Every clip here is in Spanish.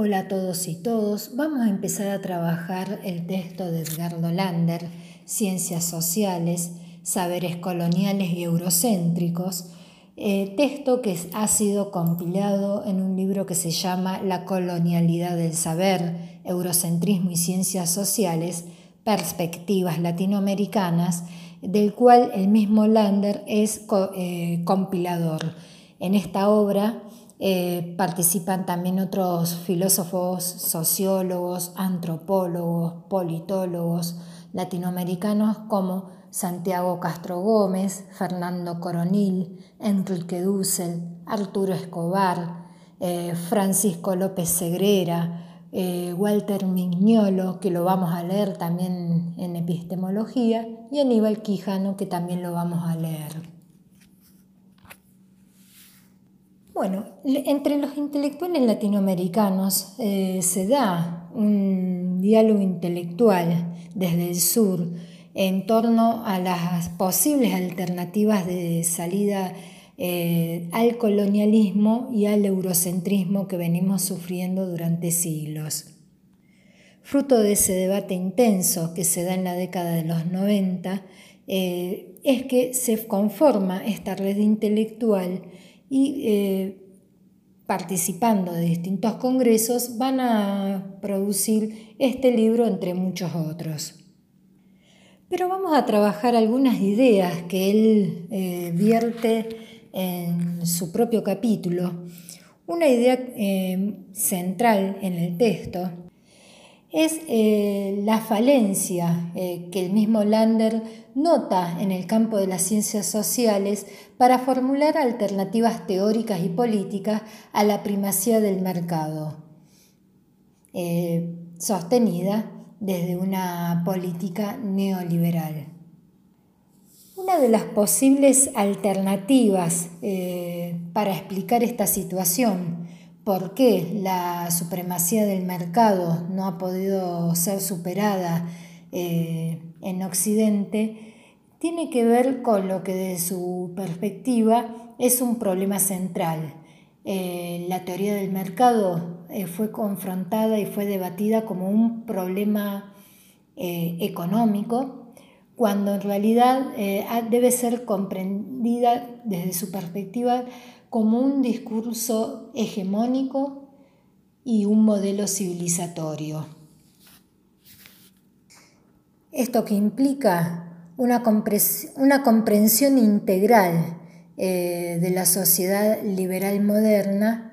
Hola a todos y todos. Vamos a empezar a trabajar el texto de Edgardo Lander, Ciencias Sociales, Saberes Coloniales y Eurocéntricos, eh, texto que ha sido compilado en un libro que se llama La colonialidad del saber, Eurocentrismo y Ciencias Sociales, Perspectivas Latinoamericanas, del cual el mismo Lander es eh, compilador. En esta obra eh, participan también otros filósofos, sociólogos, antropólogos, politólogos latinoamericanos como Santiago Castro Gómez, Fernando Coronil, Enrique Dussel, Arturo Escobar, eh, Francisco López Segrera, eh, Walter Mignolo, que lo vamos a leer también en epistemología, y Aníbal Quijano, que también lo vamos a leer. Bueno, entre los intelectuales latinoamericanos eh, se da un diálogo intelectual desde el sur en torno a las posibles alternativas de salida eh, al colonialismo y al eurocentrismo que venimos sufriendo durante siglos. Fruto de ese debate intenso que se da en la década de los 90, eh, es que se conforma esta red intelectual y eh, participando de distintos congresos van a producir este libro entre muchos otros. Pero vamos a trabajar algunas ideas que él eh, vierte en su propio capítulo. Una idea eh, central en el texto es la falencia que el mismo Lander nota en el campo de las ciencias sociales para formular alternativas teóricas y políticas a la primacía del mercado, eh, sostenida desde una política neoliberal. Una de las posibles alternativas eh, para explicar esta situación, por qué la supremacía del mercado no ha podido ser superada eh, en Occidente, tiene que ver con lo que desde su perspectiva es un problema central. Eh, la teoría del mercado eh, fue confrontada y fue debatida como un problema económico, cuando en realidad debe ser comprendida desde su perspectiva como un discurso hegemónico y un modelo civilizatorio. Esto que implica una, comprensión integral eh, de la sociedad liberal moderna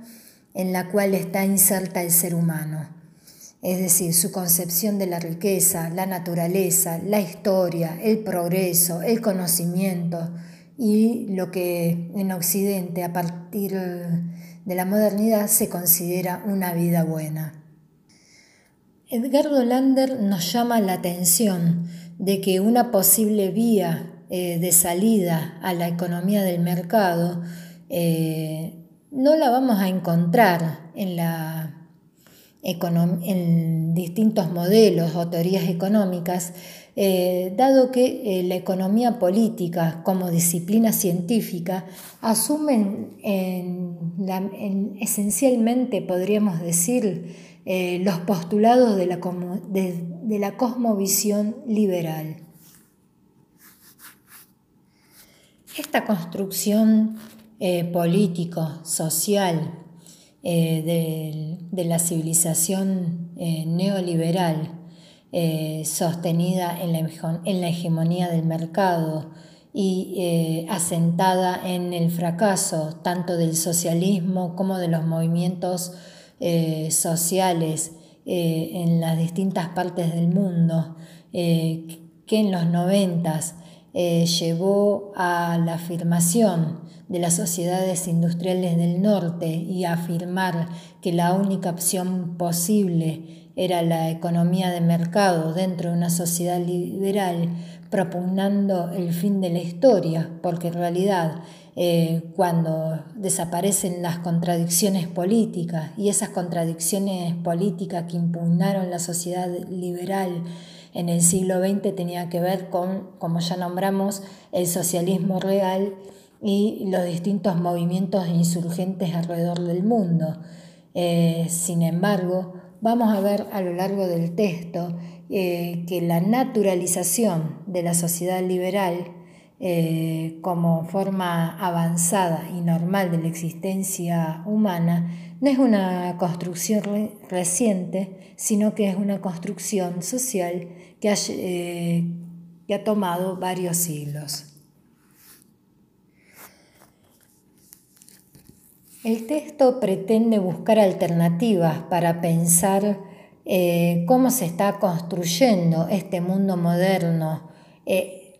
en la cual está inserta el ser humano. Es decir, su concepción de la riqueza, la naturaleza, la historia, el progreso, el conocimiento y lo que en Occidente a partir de la modernidad se considera una vida buena. Edgardo Lander nos llama la atención de que una posible vía eh, de salida a la economía del mercado eh, no la vamos a encontrar en, en distintos modelos o teorías económicas, eh, dado que la economía política como disciplina científica asumen esencialmente, podríamos decir, los postulados de la, cosmovisión liberal. Esta construcción eh, político, social eh, de, la civilización eh, neoliberal sostenida en la, hegemonía del mercado y asentada en el fracaso tanto del socialismo como de los movimientos sociales eh, en las distintas partes del mundo, eh, que en los noventas eh, llevó a la afirmación de las sociedades industriales del norte y a afirmar que la única opción posible era la economía de mercado dentro de una sociedad liberal, propugnando el fin de la historia, porque en realidad eh, cuando desaparecen las contradicciones políticas y esas contradicciones políticas que impugnaron la sociedad liberal en el siglo XX tenía que ver con, como ya nombramos, el socialismo real y los distintos movimientos insurgentes alrededor del mundo. Eh, sin embargo, vamos a ver a lo largo del texto eh, que la naturalización de la sociedad liberal eh, como forma avanzada y normal de la existencia humana no es una construcción reciente, sino que es una construcción social que que ha tomado varios siglos. El texto pretende buscar alternativas para pensar eh, cómo se está construyendo este mundo moderno eh,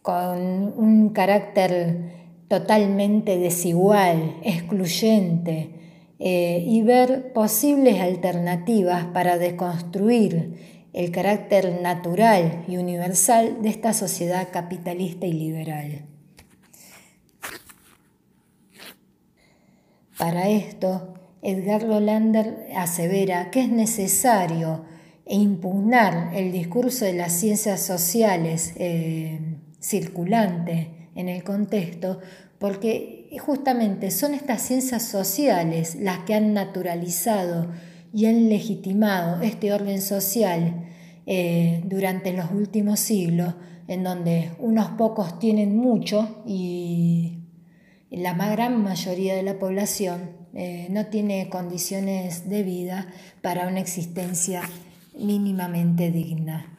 con un carácter totalmente desigual, excluyente, eh, y ver posibles alternativas para deconstruir el carácter natural y universal de esta sociedad capitalista y liberal. Para esto, Edgar Lolander asevera que es necesario impugnar el discurso de las ciencias sociales eh, circulante en el contexto, porque justamente son estas ciencias sociales las que han naturalizado y han legitimado este orden social eh, durante los últimos siglos, en donde unos pocos tienen mucho y la gran mayoría de la población eh, no tiene condiciones de vida para una existencia mínimamente digna.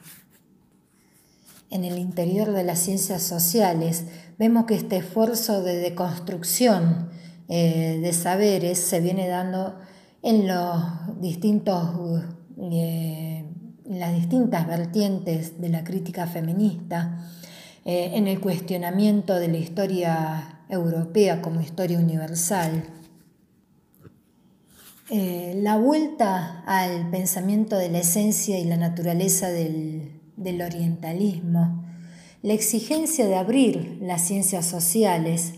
En el interior de las ciencias sociales vemos que este esfuerzo de deconstrucción eh, de saberes se viene dando en los distintos eh, las distintas vertientes de la crítica feminista, en el cuestionamiento de la historia europea como historia universal. Eh, la vuelta al pensamiento de la esencia y la naturaleza del, orientalismo, la exigencia de abrir las ciencias sociales.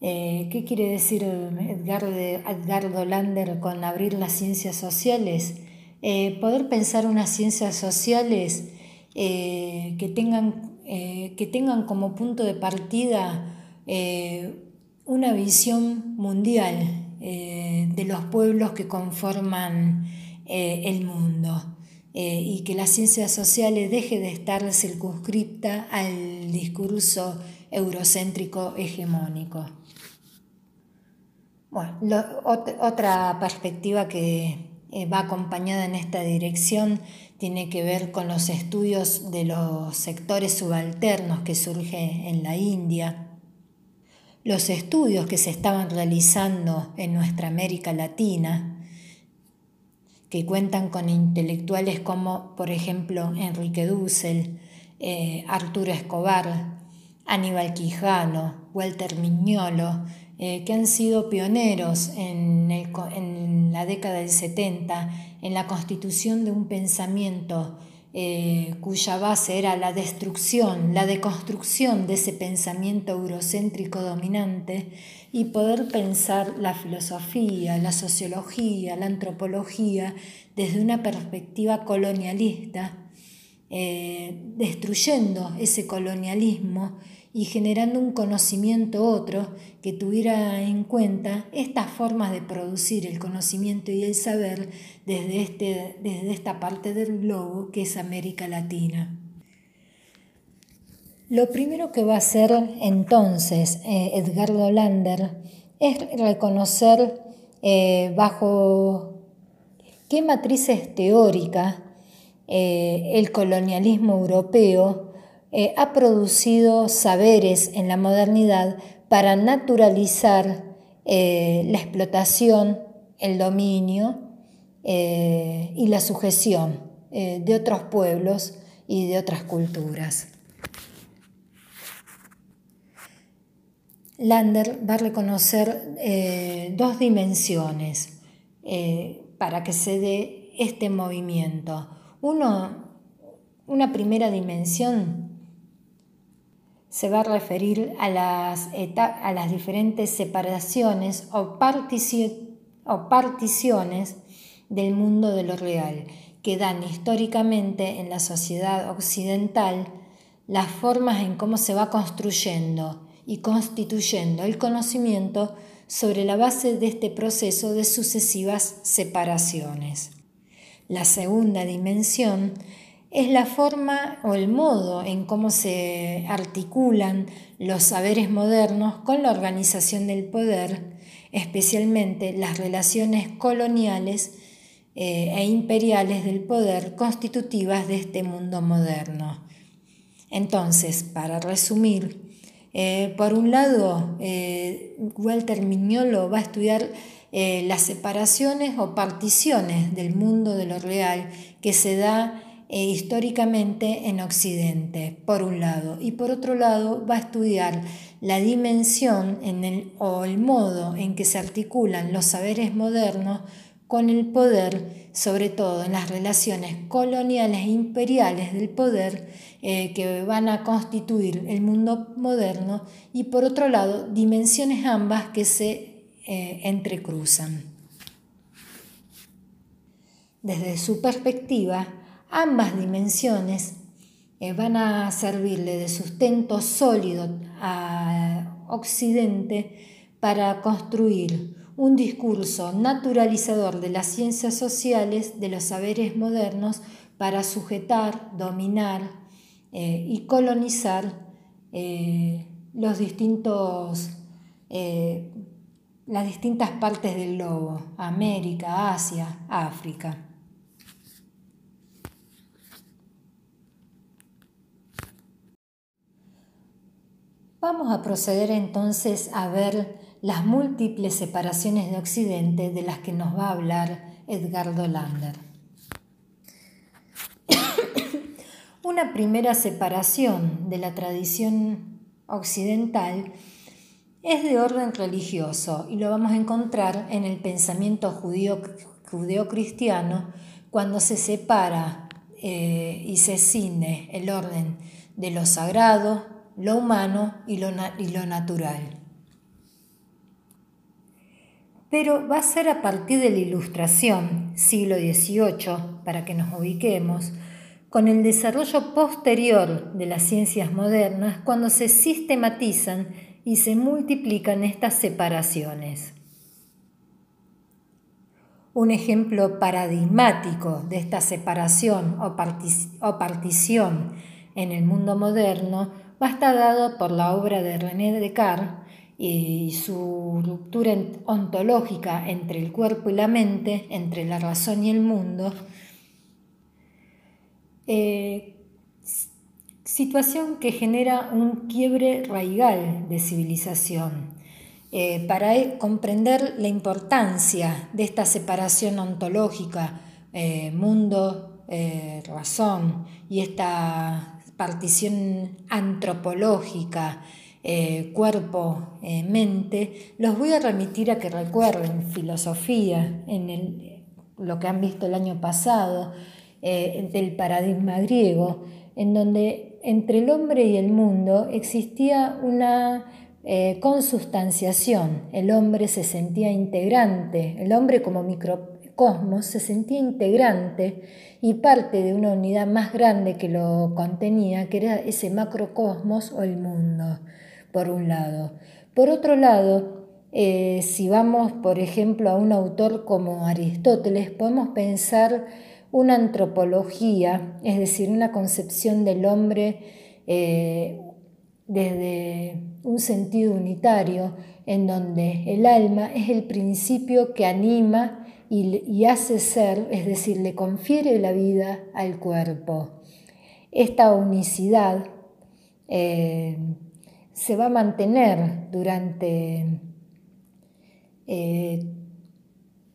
Eh, ¿Qué quiere decir Edgardo, Lander con abrir las ciencias sociales? Eh, poder pensar unas ciencias sociales que tengan eh, que tengan como punto de partida eh, una visión mundial eh, de los pueblos que conforman el mundo y que la ciencia social deje de estar circunscripta al discurso eurocéntrico hegemónico. Bueno, otra perspectiva que va acompañada en esta dirección tiene que ver con los estudios de los sectores subalternos que surgen en la India, los estudios que se estaban realizando en nuestra América Latina, que cuentan con intelectuales como, por ejemplo, Enrique Dussel, eh, Arturo Escobar, Aníbal Quijano, Walter Miñolo, eh, que han sido pioneros en, la década del 70 en la constitución de un pensamiento eh, cuya base era la destrucción, la deconstrucción de ese pensamiento eurocéntrico dominante y poder pensar la filosofía, la sociología, la antropología desde una perspectiva colonialista, eh, destruyendo ese colonialismo y generando un conocimiento otro que tuviera en cuenta estas formas de producir el conocimiento y el saber desde, este, desde esta parte del globo que es América Latina. Lo primero que va a hacer entonces eh, Lander es reconocer eh, bajo qué matrices teóricas eh, el colonialismo europeo eh, ha producido saberes en la modernidad para naturalizar eh, la explotación, el dominio eh, y la sujeción de otros pueblos y de otras culturas. Lander va a reconocer dos dimensiones para que se dé este movimiento. Uno, una primera dimensión se va a referir a las, a las diferentes separaciones o, o particiones del mundo de lo real, que dan históricamente en la sociedad occidental las formas en cómo se va construyendo y constituyendo el conocimiento sobre la base de este proceso de sucesivas separaciones. La segunda dimensión es la forma o el modo en cómo se articulan los saberes modernos con la organización del poder, especialmente las relaciones coloniales eh, e imperiales del poder constitutivas de este mundo moderno. Entonces, para resumir, eh, por un lado, eh, Walter Mignolo va a estudiar las separaciones o particiones del mundo de lo real que se da e históricamente en Occidente, por un lado, y por otro lado va a estudiar la dimensión en el, o el modo en que se articulan los saberes modernos con el poder, sobre todo en las relaciones coloniales e imperiales del poder eh, que van a constituir el mundo moderno, y por otro lado, dimensiones ambas que se eh, entrecruzan. Desde su perspectiva, Ambas dimensiones eh, van a servirle de sustento sólido a Occidente para construir un discurso naturalizador de las ciencias sociales, de los saberes modernos, para sujetar, dominar eh, y colonizar eh, los distintos, las distintas partes del globo, América, Asia, África. Vamos a proceder entonces a ver las múltiples separaciones de Occidente de las que nos va a hablar Edgardo Lander. Una primera separación de la tradición occidental es de orden religioso y lo vamos a encontrar en el pensamiento judío, cristiano cuando se separa eh, y se cine el orden de lo sagrado, lo humano y lo, natural. Pero va a ser a partir de la Ilustración, siglo XVIII, para que nos ubiquemos, con el desarrollo posterior de las ciencias modernas, cuando se sistematizan y se multiplican estas separaciones. Un ejemplo paradigmático de esta separación o, partición en el mundo moderno va a estar dado por la obra de René Descartes y su ruptura ontológica entre el cuerpo y la mente, entre la razón y el mundo, eh, situación que genera un quiebre raigal de civilización. Eh, para e, comprender la importancia de esta separación ontológica, eh, mundo, razón, y esta partición antropológica, eh, cuerpo, eh, mente, los voy a remitir a que recuerden filosofía, en lo que han visto el año pasado, eh, del paradigma griego, en donde entre el hombre y el mundo existía una consustanciación, el hombre se sentía integrante, el hombre como microcosmos se sentía integrante y parte de una unidad más grande que lo contenía, que era ese macrocosmos o el mundo, por un lado. Por otro lado, eh, si vamos, por ejemplo, a un autor como Aristóteles, podemos pensar una antropología, es decir, una concepción del hombre eh, desde un sentido unitario, en donde el alma es el principio que anima y, hace ser, es decir, le confiere la vida al cuerpo. Esta unicidad eh, se va a mantener durante eh,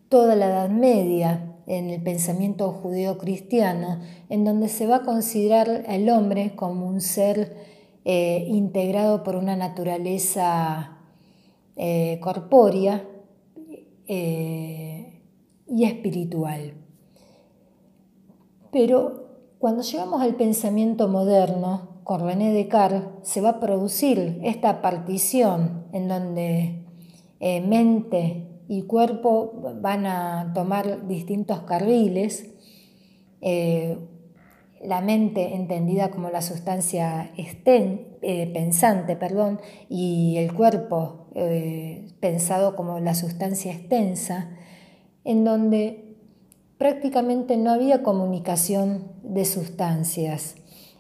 toda la Edad Media en el pensamiento judeo-cristiano, en donde se va a considerar al hombre como un ser eh, integrado por una naturaleza corpórea, y espiritual. Pero cuando llegamos al pensamiento moderno, con René Descartes, se va a producir esta partición en donde eh, mente y cuerpo van a tomar distintos carriles. Eh, la mente entendida como la sustancia eh, pensante perdón, y el cuerpo pensado como la sustancia extensa, en donde prácticamente no había comunicación de sustancias.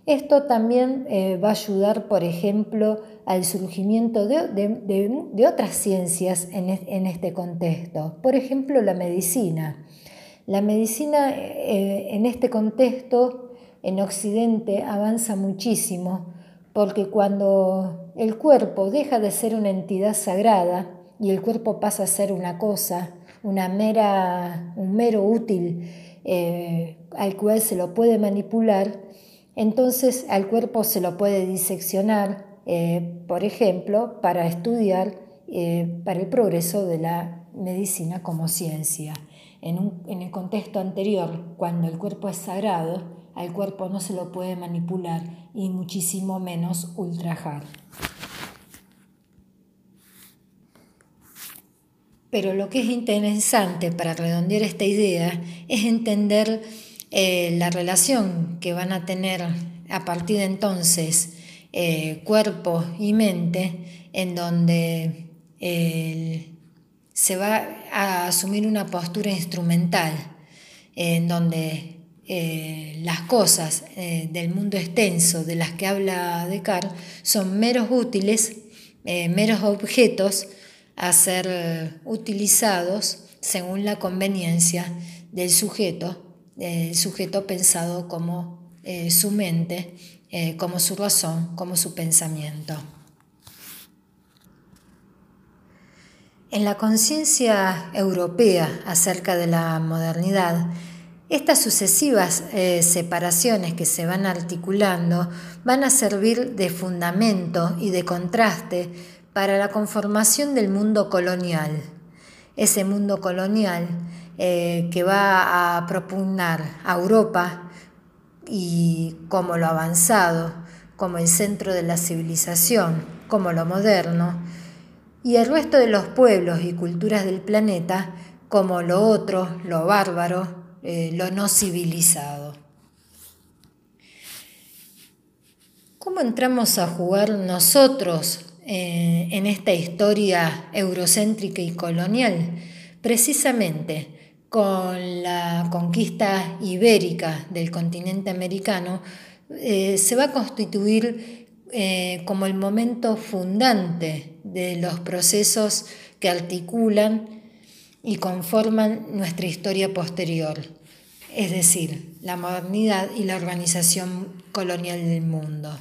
Esto también eh, va a ayudar, por ejemplo, al surgimiento de, otras ciencias en, este contexto. Por ejemplo, la medicina. La medicina en este contexto en Occidente avanza muchísimo porque cuando el cuerpo deja de ser una entidad sagrada y el cuerpo pasa a ser una cosa, una mera, un mero útil eh, al cual se lo puede manipular, entonces al cuerpo se lo puede diseccionar, eh, por ejemplo, para estudiar eh, para el progreso de la medicina como ciencia. en el contexto anterior, cuando el cuerpo es sagrado, al cuerpo no se lo puede manipular y muchísimo menos ultrajar. Pero lo que es interesante para redondear esta idea es entender eh, la relación que van a tener a partir de entonces eh, cuerpo y mente, en donde se va a asumir una postura instrumental, en donde eh, las cosas del mundo extenso de las que habla Descartes son meros útiles, eh, meros objetos a ser utilizados según la conveniencia del sujeto, el sujeto pensado como su mente, como su razón, como su pensamiento. En la conciencia europea acerca de la modernidad, estas sucesivas eh, separaciones que se van articulando van a servir de fundamento y de contraste para la conformación del mundo colonial. Ese mundo colonial eh, que va a propugnar a Europa y como lo avanzado, como el centro de la civilización, como lo moderno, y el resto de los pueblos y culturas del planeta como lo otro, lo bárbaro, eh, lo no civilizado. ¿Cómo entramos a jugar nosotros eh, en esta historia eurocéntrica y colonial? Precisamente con la conquista ibérica del continente americano, eh, se va a constituir como el momento fundante de los procesos que articulan y conforman nuestra historia posterior, es decir, la modernidad y la organización colonial del mundo.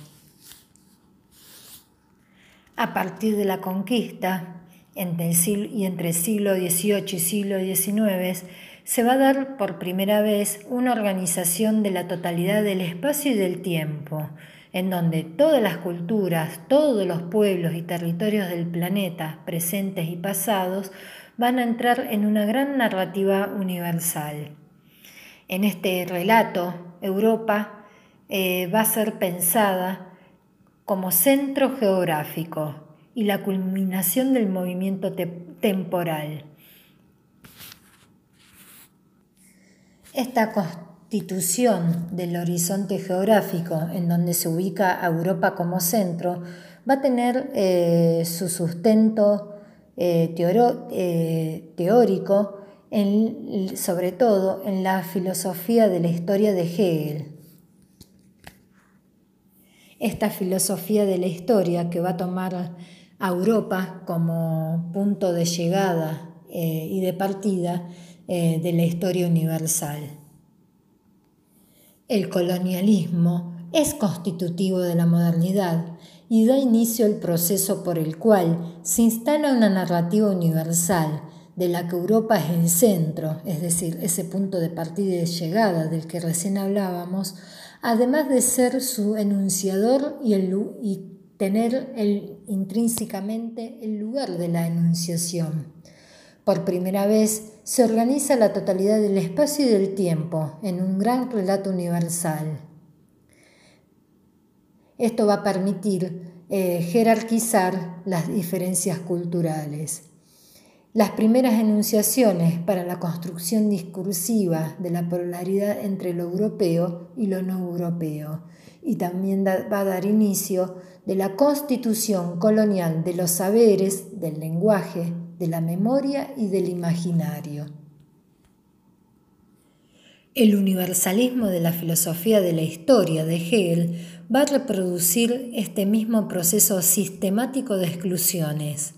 A partir de la conquista, entre el y entre el siglo XVIII y siglo XIX, se va a dar por primera vez una organización de la totalidad del espacio y del tiempo, en donde todas las culturas, todos los pueblos y territorios del planeta, presentes y pasados, van a entrar en una gran narrativa universal. En este relato, Europa eh, va a ser pensada como centro geográfico y la culminación del movimiento temporal. Esta constitución del horizonte geográfico en donde se ubica Europa como centro va a tener eh, su sustento eh, eh, teórico, sobre todo en la filosofía de la historia de Hegel. Esta filosofía de la historia que va a tomar a Europa como punto de llegada eh, y de partida de la historia universal. El colonialismo es constitutivo de la modernidad y da inicio al proceso por el cual se instala una narrativa universal de la que Europa es el centro, es decir, ese punto de partida y de llegada del que recién hablábamos, además de ser su enunciador y, y tener el, intrínsecamente el lugar de la enunciación. Por primera vez se organiza la totalidad del espacio y del tiempo en un gran relato universal. Esto va a permitir eh, jerarquizar las diferencias culturales. Las primeras enunciaciones para la construcción discursiva de la polaridad entre lo europeo y lo no europeo, y también va a dar inicio de la constitución colonial de los saberes, del lenguaje, de la memoria y del imaginario. El universalismo de la filosofía de la historia de Hegel va a reproducir este mismo proceso sistemático de exclusiones.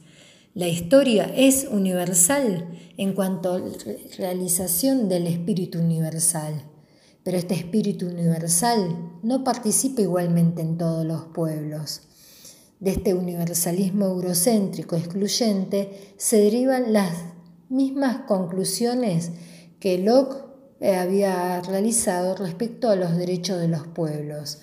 La historia es universal en cuanto a realización del espíritu universal, pero este espíritu universal no participa igualmente en todos los pueblos. De este universalismo eurocéntrico excluyente se derivan las mismas conclusiones que Locke había realizado respecto a los derechos de los pueblos.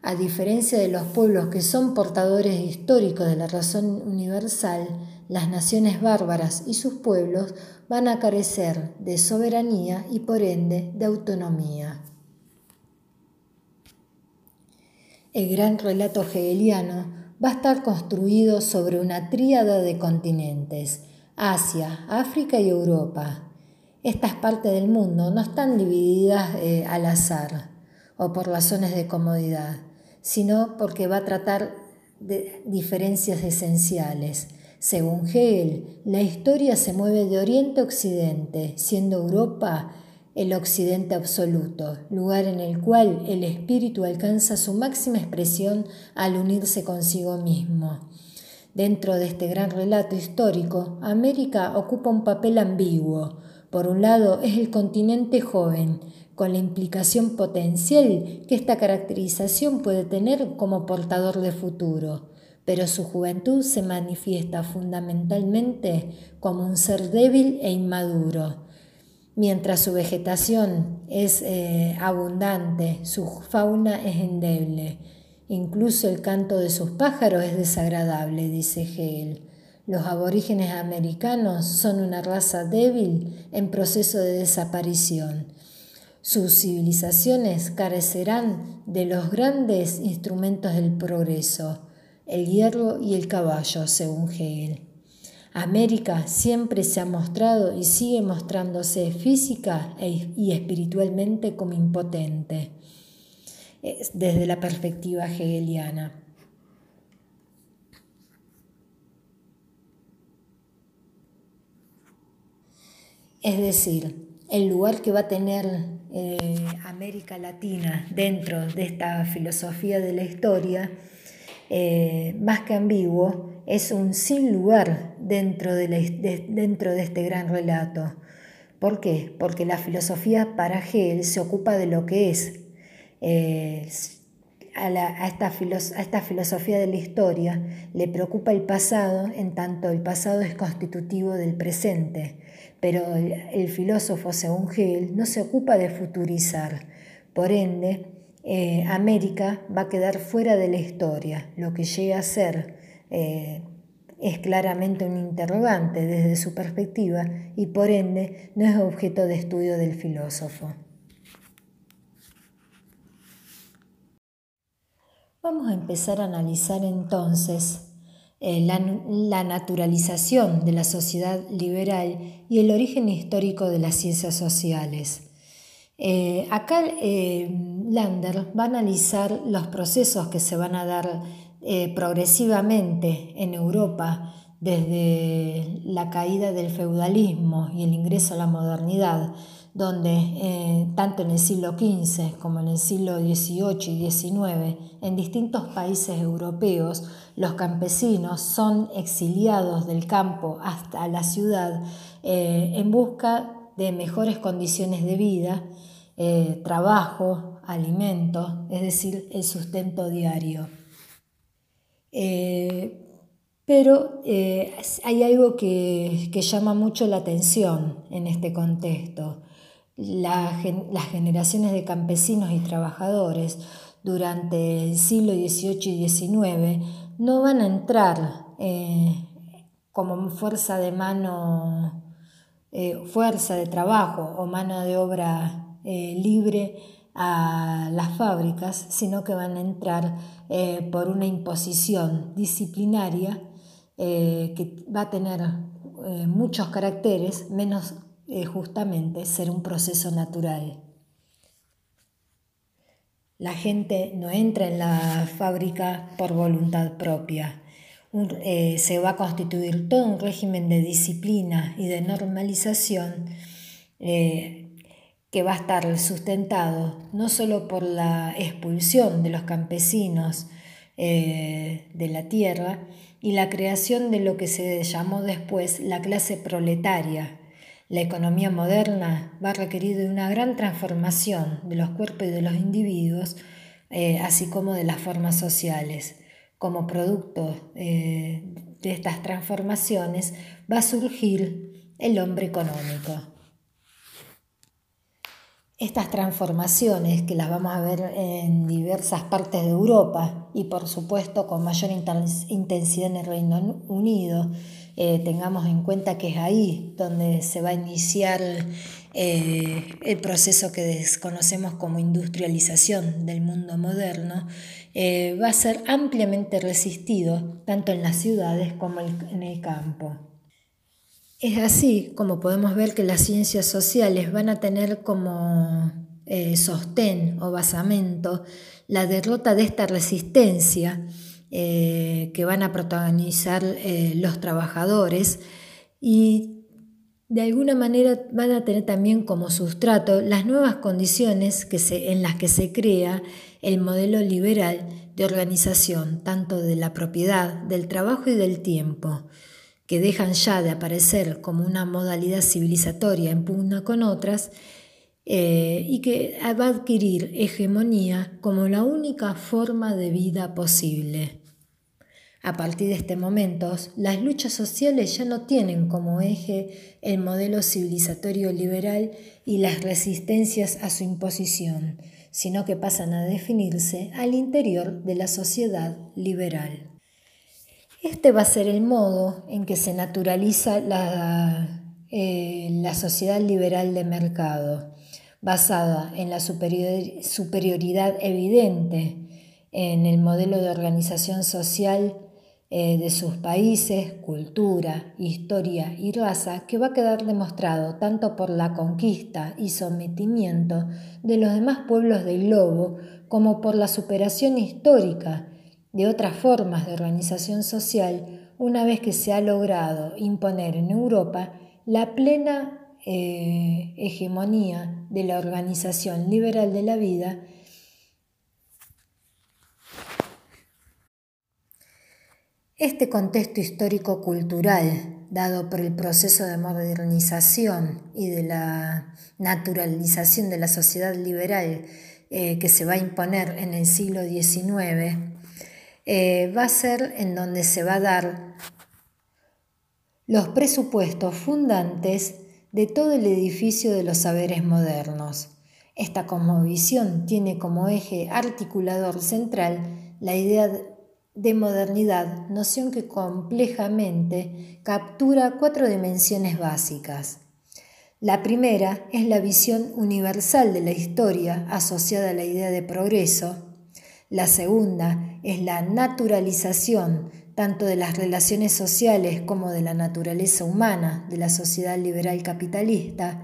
A diferencia de los pueblos que son portadores históricos de la razón universal, las naciones bárbaras y sus pueblos van a carecer de soberanía y por ende de autonomía. El gran relato hegeliano va a estar construido sobre una tríada de continentes, Asia, África y Europa, estas partes del mundo no están divididas eh, al azar o por razones de comodidad, sino porque va a tratar de diferencias esenciales. Según Hegel, la historia se mueve de oriente a occidente, siendo Europa el occidente absoluto, lugar en el cual el espíritu alcanza su máxima expresión al unirse consigo mismo. Dentro de este gran relato histórico, América ocupa un papel ambiguo, por un lado, es el continente joven, con la implicación potencial que esta caracterización puede tener como portador de futuro, pero su juventud se manifiesta fundamentalmente como un ser débil e inmaduro. Mientras su vegetación es eh, abundante, su fauna es endeble. Incluso el canto de sus pájaros es desagradable, dice Hegel. Los aborígenes americanos son una raza débil en proceso de desaparición. Sus civilizaciones carecerán de los grandes instrumentos del progreso, el hierro y el caballo, según Hegel. América siempre se ha mostrado y sigue mostrándose física e y espiritualmente como impotente, desde la perspectiva hegeliana. Es decir, el lugar que va a tener eh, América Latina dentro de esta filosofía de la historia, eh, más que ambiguo, es un sin lugar dentro de, dentro de este gran relato. ¿Por qué? Porque la filosofía para Hegel se ocupa de lo que es. Eh, a, esta a, esta filosofía de la historia le preocupa el pasado en tanto el pasado es constitutivo del presente pero el, filósofo, según Hegel, no se ocupa de futurizar. Por ende, eh, América va a quedar fuera de la historia. Lo que llega a ser eh, es claramente un interrogante desde su perspectiva y por ende no es objeto de estudio del filósofo. Vamos a empezar a analizar entonces eh, la, naturalización de la sociedad liberal y el origen histórico de las ciencias sociales. Acá Lander va a analizar los procesos que se van a dar progresivamente en Europa desde la caída del feudalismo y el ingreso a la modernidad, donde eh, tanto en el siglo XV como en el siglo XVIII y XIX, en distintos países europeos, los campesinos son exiliados del campo hasta la ciudad eh, en busca de mejores condiciones de vida, eh, trabajo, alimento, es decir, el sustento diario. pero hay algo que llama mucho la atención en este contexto las generaciones de campesinos y trabajadores durante el siglo XVIII y XIX no van a entrar eh, como fuerza de mano, eh, fuerza de trabajo o mano de obra eh, libre a las fábricas, sino que van a entrar por una imposición disciplinaria que va a tener eh, muchos caracteres, menos eh, justamente ser un proceso natural. La gente no entra en la fábrica por voluntad propia. Eh, se va a constituir todo un régimen de disciplina y de normalización que va a estar sustentado no solo por la expulsión de los campesinos de la tierra, y la creación de lo que se llamó después la clase proletaria. La economía moderna va a requerir de una gran transformación de los cuerpos y de los individuos, eh, así como de las formas sociales. Como producto eh, de estas transformaciones va a surgir el hombre económico. Estas transformaciones, que las vamos a ver en diversas partes de Europa y por supuesto con mayor intensidad en el Reino Unido, eh, tengamos en cuenta que es ahí donde se va a iniciar eh, el proceso que desconocemos como industrialización del mundo moderno, eh, va a ser ampliamente resistido tanto en las ciudades como en el campo. Es así como podemos ver que las ciencias sociales van a tener como eh, sostén o basamento la derrota de esta resistencia eh, que van a protagonizar eh, los trabajadores y de alguna manera van a tener también como sustrato las nuevas condiciones en las que se crea el modelo liberal de organización, tanto de la propiedad, del trabajo y del tiempo que dejan ya de aparecer como una modalidad civilizatoria en pugna con otras, eh, y que va a adquirir hegemonía como la única forma de vida posible. A partir de este momento, las luchas sociales ya no tienen como eje el modelo civilizatorio liberal y las resistencias a su imposición, sino que pasan a definirse al interior de la sociedad liberal. Este va a ser el modo en que se naturaliza la, eh, sociedad liberal de mercado, basada en la superioridad evidente en el modelo de organización social eh, de sus países, cultura, historia y raza, que va a quedar demostrado tanto por la conquista y sometimiento de los demás pueblos del globo como por la superación histórica de otras formas de organización social una vez que se ha logrado imponer en Europa la plena eh, hegemonía de la organización liberal de la vida. Este contexto histórico-cultural, dado por el proceso de modernización y de la naturalización de la sociedad liberal eh, que se va a imponer en el siglo XIX, eh, va a ser en donde se va a dar los presupuestos fundantes de todo el edificio de los saberes modernos. Esta cosmovisión tiene como eje articulador central la idea de modernidad, noción que complejamente captura cuatro dimensiones básicas. La primera es la visión universal de la historia asociada a la idea de progreso, la segunda es la naturalización tanto de las relaciones sociales como de la naturaleza humana de la sociedad liberal capitalista.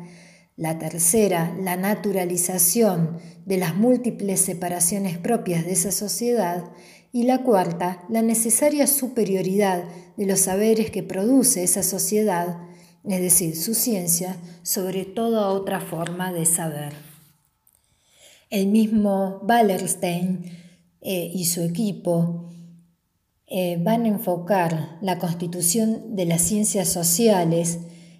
La tercera, la naturalización de las múltiples separaciones propias de esa sociedad. Y la cuarta, la necesaria superioridad de los saberes que produce esa sociedad, es decir, su ciencia, sobre toda otra forma de saber. El mismo Wallerstein eh, y su equipo eh, van a enfocar la constitución de las ciencias sociales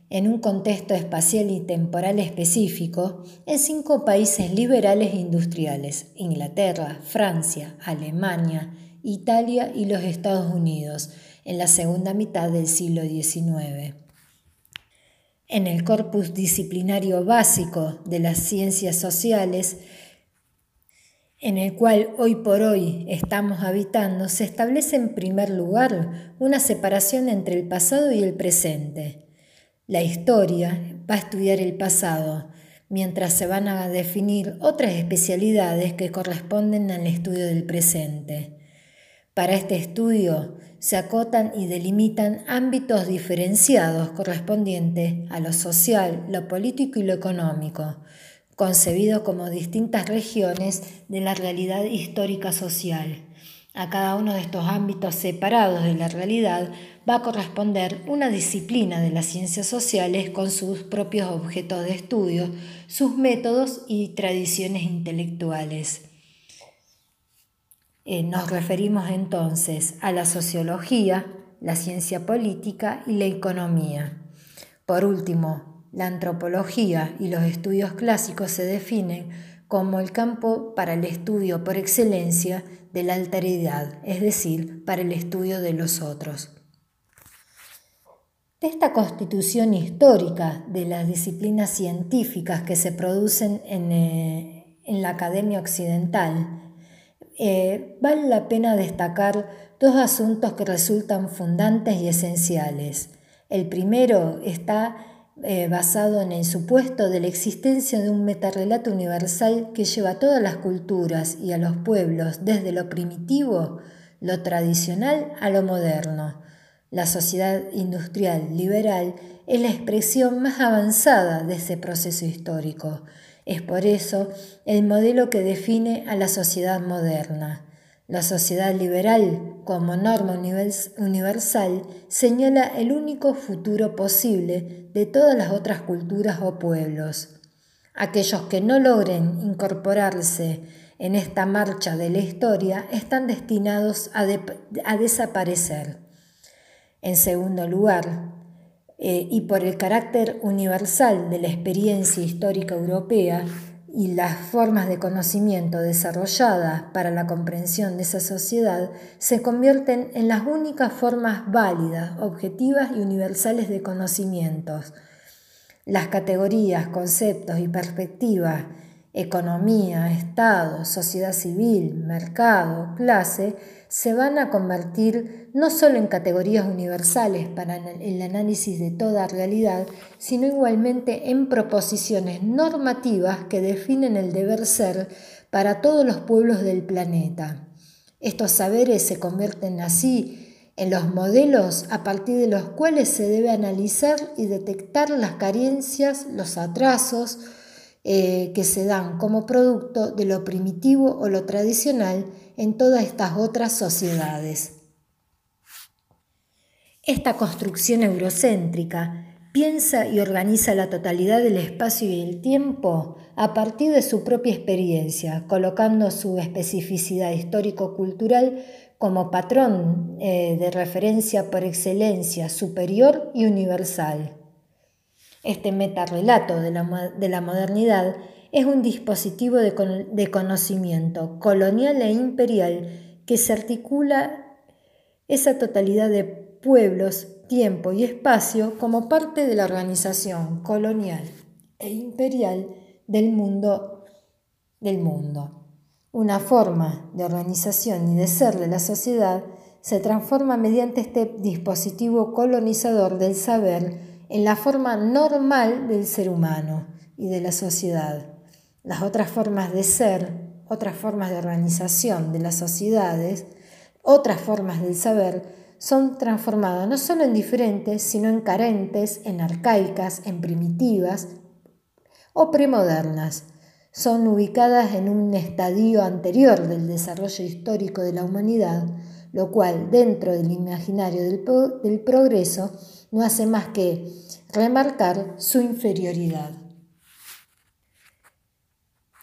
en un contexto espacial y temporal específico en cinco países liberales e industriales, Inglaterra, Francia, Alemania, Italia y los Estados Unidos, en la segunda mitad del siglo XIX. En el corpus disciplinario básico de las ciencias sociales en el cual hoy por hoy estamos habitando, se establece en primer lugar una separación entre el pasado y el presente. La historia va a estudiar el pasado, mientras se van a definir otras especialidades que corresponden al estudio del presente. Para este estudio se acotan y delimitan ámbitos diferenciados correspondientes a lo social, lo político y lo económico, concebidos como distintas regiones de la realidad histórica social. A cada uno de estos ámbitos separados de la realidad va a corresponder una disciplina de las ciencias sociales con sus propios objetos de estudio, sus métodos y tradiciones intelectuales. Eh, nos referimos entonces a la sociología, la ciencia política y la economía. Por último, la antropología y los estudios clásicos se definen como el campo para el estudio por excelencia de la alteridad, es decir, para el estudio de los otros. De esta constitución histórica de las disciplinas científicas que se producen en, eh, la academia occidental, eh, vale la pena destacar dos asuntos que resultan fundantes y esenciales. El primero está eh, basado en el supuesto de la existencia de un metarrelato universal que lleva a todas las culturas y a los pueblos desde lo primitivo, lo tradicional, a lo moderno. La sociedad industrial liberal es la expresión más avanzada de ese proceso histórico. Es por eso el modelo que define a la sociedad moderna. La sociedad liberal, como norma universal, señala el único futuro posible de todas las otras culturas o pueblos. Aquellos que no logren incorporarse en esta marcha de la historia están destinados a, desaparecer. En segundo lugar, eh, y por el carácter universal de la experiencia histórica europea, y las formas de conocimiento desarrolladas para la comprensión de esa sociedad se convierten en las únicas formas válidas, objetivas y universales de conocimientos. Las categorías, conceptos y perspectivas, economía, Estado, sociedad civil, mercado, clase, se van a convertir no solo en categorías universales para el análisis de toda realidad, sino igualmente en proposiciones normativas que definen el deber ser para todos los pueblos del planeta. Estos saberes se convierten así en los modelos a partir de los cuales se debe analizar y detectar las carencias, los atrasos eh, que se dan como producto de lo primitivo o lo tradicional en todas estas otras sociedades. Esta construcción eurocéntrica piensa y organiza la totalidad del espacio y el tiempo a partir de su propia experiencia, colocando su especificidad histórico-cultural como patrón eh, de referencia por excelencia superior y universal. Este metarrelato de la, de la modernidad es un dispositivo de, conocimiento colonial e imperial que se articula esa totalidad de pueblos, tiempo y espacio como parte de la organización colonial e imperial del mundo del mundo. Una forma de organización y de ser de la sociedad se transforma mediante este dispositivo colonizador del saber en la forma normal del ser humano y de la sociedad. Las otras formas de ser, otras formas de organización de las sociedades, otras formas del saber, son transformadas no solo en diferentes, sino en carentes, en arcaicas, en primitivas o premodernas. Son ubicadas en un estadio anterior del desarrollo histórico de la humanidad, lo cual dentro del imaginario del, del progreso no hace más que remarcar su inferioridad.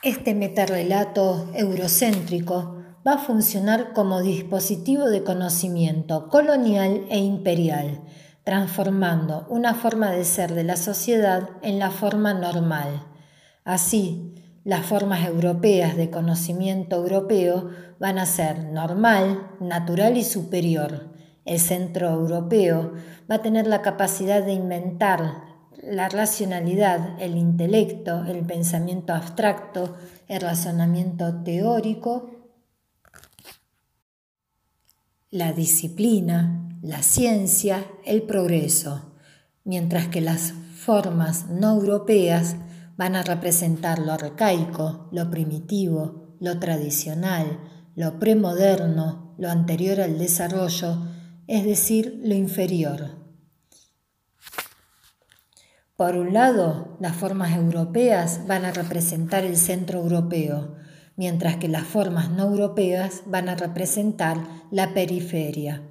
Este metarrelato eurocéntrico va a funcionar como dispositivo de conocimiento colonial e imperial, transformando una forma de ser de la sociedad en la forma normal. Así, las formas europeas de conocimiento europeo van a ser normal, natural y superior. El centro europeo va a tener la capacidad de inventar la racionalidad, el intelecto, el pensamiento abstracto, el razonamiento teórico, la disciplina, la ciencia, el progreso, mientras que las formas no europeas van a representar lo arcaico, lo primitivo, lo tradicional, lo premoderno, lo anterior al desarrollo, es decir, lo inferior. Por un lado, las formas europeas van a representar el centro europeo, mientras que las formas no europeas van a representar la periferia.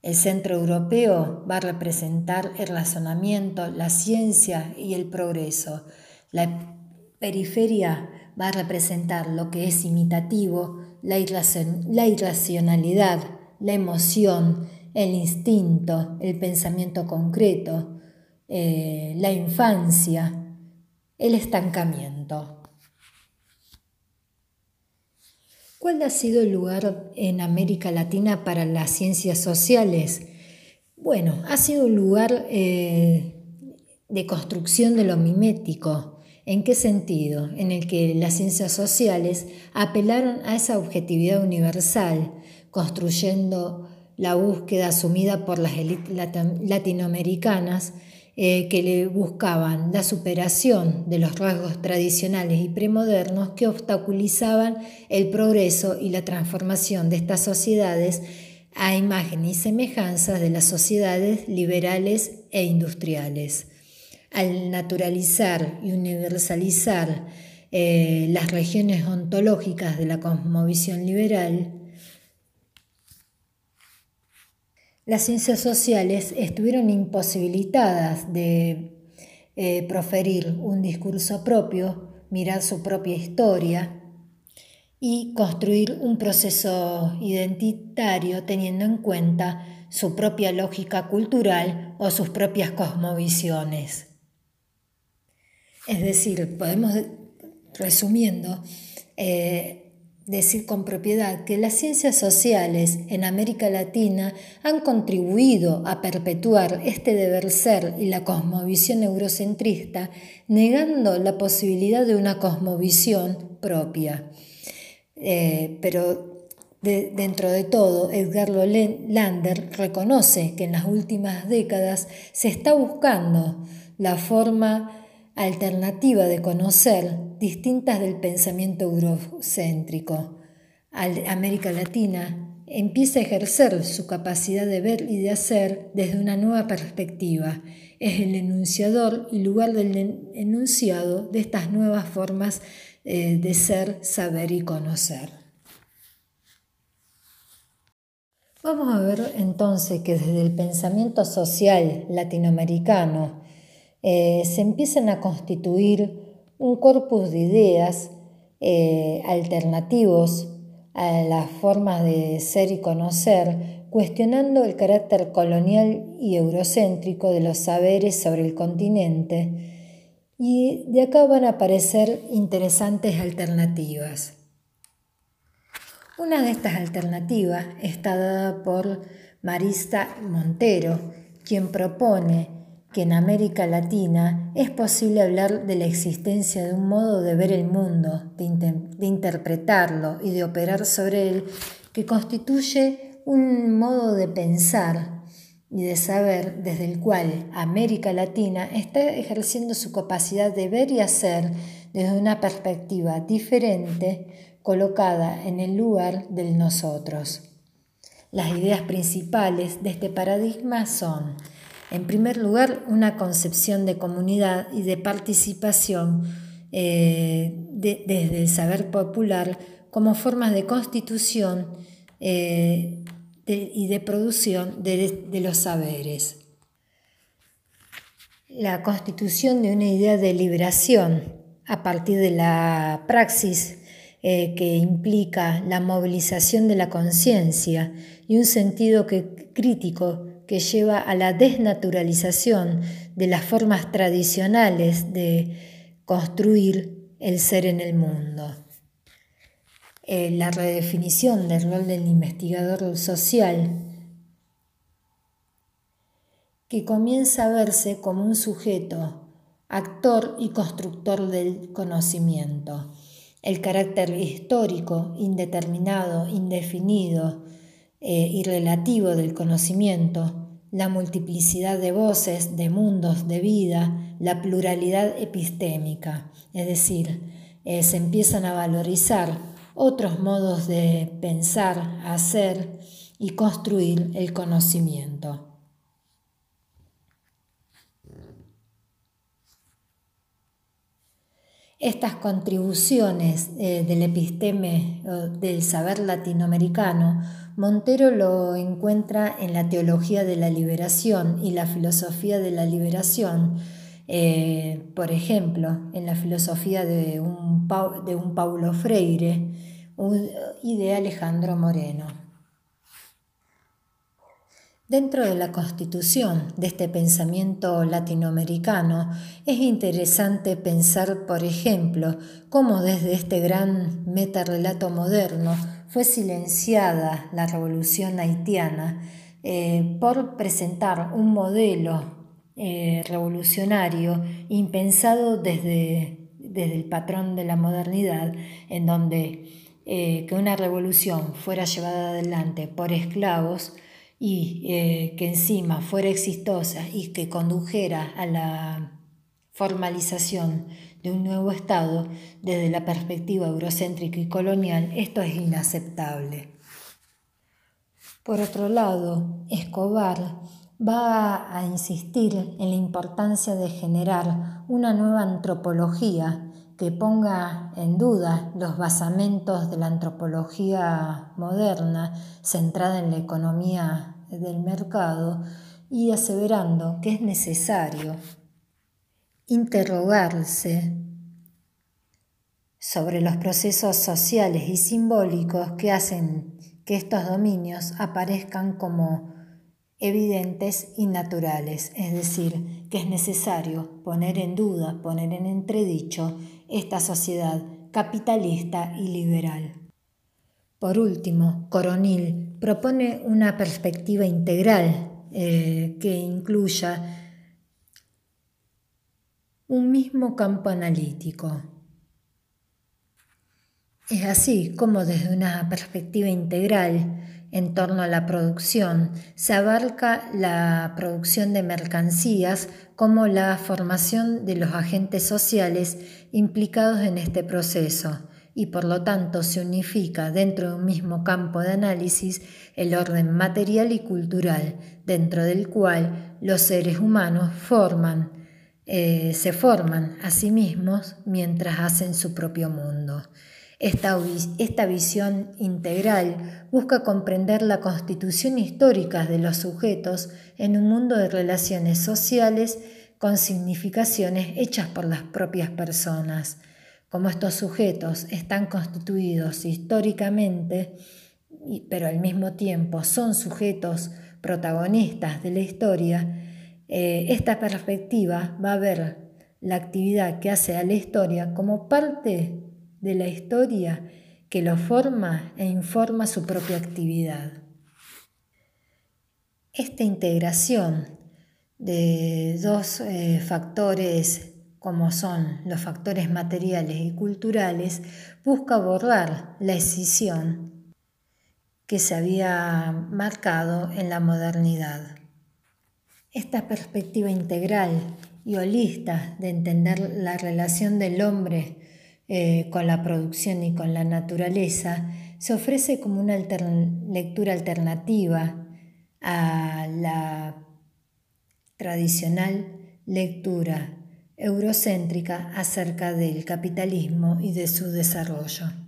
El centro europeo va a representar el razonamiento, la ciencia y el progreso. La periferia va a representar lo que es imitativo, la, irracionalidad, la emoción, el instinto, el pensamiento concreto, eh, la infancia, el estancamiento. ¿Cuál ha sido el lugar en América Latina para las ciencias sociales? Bueno, ha sido un lugar eh, de construcción de lo mimético. ¿En qué sentido? En el que las ciencias sociales apelaron a esa objetividad universal, construyendo la búsqueda asumida por las élites latinoamericanas eh, que le buscaban la superación de los rasgos tradicionales y premodernos que obstaculizaban el progreso y la transformación de estas sociedades a imagen y semejanza de las sociedades liberales e industriales. Al naturalizar y universalizar eh, las regiones ontológicas de la cosmovisión liberal, las ciencias sociales estuvieron imposibilitadas de eh, proferir un discurso propio, mirar su propia historia y construir un proceso identitario teniendo en cuenta su propia lógica cultural o sus propias cosmovisiones. Es decir, podemos, resumiendo, eh, decir con propiedad que las ciencias sociales en América Latina han contribuido a perpetuar este deber ser y la cosmovisión eurocentrista, negando la posibilidad de una cosmovisión propia. Eh, pero dentro de todo, Edgar Lander reconoce que en las últimas décadas se está buscando la forma alternativa de conocer, distintas del pensamiento eurocéntrico. América Latina empieza a ejercer su capacidad de ver y de hacer desde una nueva perspectiva. Es el enunciador y lugar del enunciado de estas nuevas formas eh, de ser, saber y conocer. Vamos a ver entonces que desde el pensamiento social latinoamericano eh, se empiezan a constituir un corpus de ideas eh, alternativos a las formas de ser y conocer, cuestionando el carácter colonial y eurocéntrico de los saberes sobre el continente, y de acá van a aparecer interesantes alternativas. Una de estas alternativas está dada por Marista Montero, quien propone que en América Latina es posible hablar de la existencia de un modo de ver el mundo, de, interpretarlo y de operar sobre él que constituye un modo de pensar y de saber desde el cual América Latina está ejerciendo su capacidad de ver y hacer desde una perspectiva diferente colocada en el lugar del nosotros. Las ideas principales de este paradigma son en primer lugar, una concepción de comunidad y de participación eh, desde el saber popular como formas de constitución eh, y de producción de, los saberes. La constitución de una idea de liberación a partir de la praxis eh, que implica la movilización de la conciencia y un sentido crítico que lleva a la desnaturalización de las formas tradicionales de construir el ser en el mundo. Eh, la redefinición del rol del investigador social, que comienza a verse como un sujeto, actor y constructor del conocimiento. El carácter histórico, indeterminado, indefinido eh, y relativo del conocimiento la multiplicidad de voces, de mundos, de vida, la pluralidad epistémica, es decir, eh, se empiezan a valorizar otros modos de pensar, hacer y construir el conocimiento. Estas contribuciones eh, del episteme del saber latinoamericano, Montero lo encuentra en la teología de la liberación y la filosofía de la liberación, eh, por ejemplo, en la filosofía de un, de un Paulo Freire y de Alejandro Moreno. Dentro de la constitución de este pensamiento latinoamericano es interesante pensar, por ejemplo, cómo desde este gran metarrelato moderno fue silenciada la revolución haitiana eh, por presentar un modelo eh, revolucionario impensado desde, desde, el patrón de la modernidad, en donde eh, que una revolución fuera llevada adelante por esclavos y eh, que encima fuera exitosa y que condujera a la formalización de un nuevo Estado desde la perspectiva eurocéntrica y colonial, esto es inaceptable. Por otro lado, Escobar va a insistir en la importancia de generar una nueva antropología que ponga en duda los basamentos de la antropología moderna centrada en la economía del mercado y aseverando que es necesario interrogarse sobre los procesos sociales y simbólicos que hacen que estos dominios aparezcan como evidentes y naturales, es decir, que es necesario poner en duda, poner en entredicho esta sociedad capitalista y liberal. Por último, Coronil propone una perspectiva integral eh, que incluya un mismo campo analítico. Es así como desde una perspectiva integral en torno a la producción se abarca la producción de mercancías como la formación de los agentes sociales implicados en este proceso y por lo tanto se unifica dentro de un mismo campo de análisis el orden material y cultural, dentro del cual los seres humanos forman, eh, se forman a sí mismos mientras hacen su propio mundo. Esta, esta visión integral busca comprender la constitución histórica de los sujetos en un mundo de relaciones sociales con significaciones hechas por las propias personas. Como estos sujetos están constituidos históricamente, pero al mismo tiempo son sujetos protagonistas de la historia, eh, esta perspectiva va a ver la actividad que hace a la historia como parte de la historia que lo forma e informa su propia actividad. Esta integración de dos eh, factores como son los factores materiales y culturales, busca abordar la escisión que se había marcado en la modernidad. Esta perspectiva integral y holista de entender la relación del hombre eh, con la producción y con la naturaleza se ofrece como una lectura alternativa a la tradicional lectura eurocéntrica acerca del capitalismo y de su desarrollo.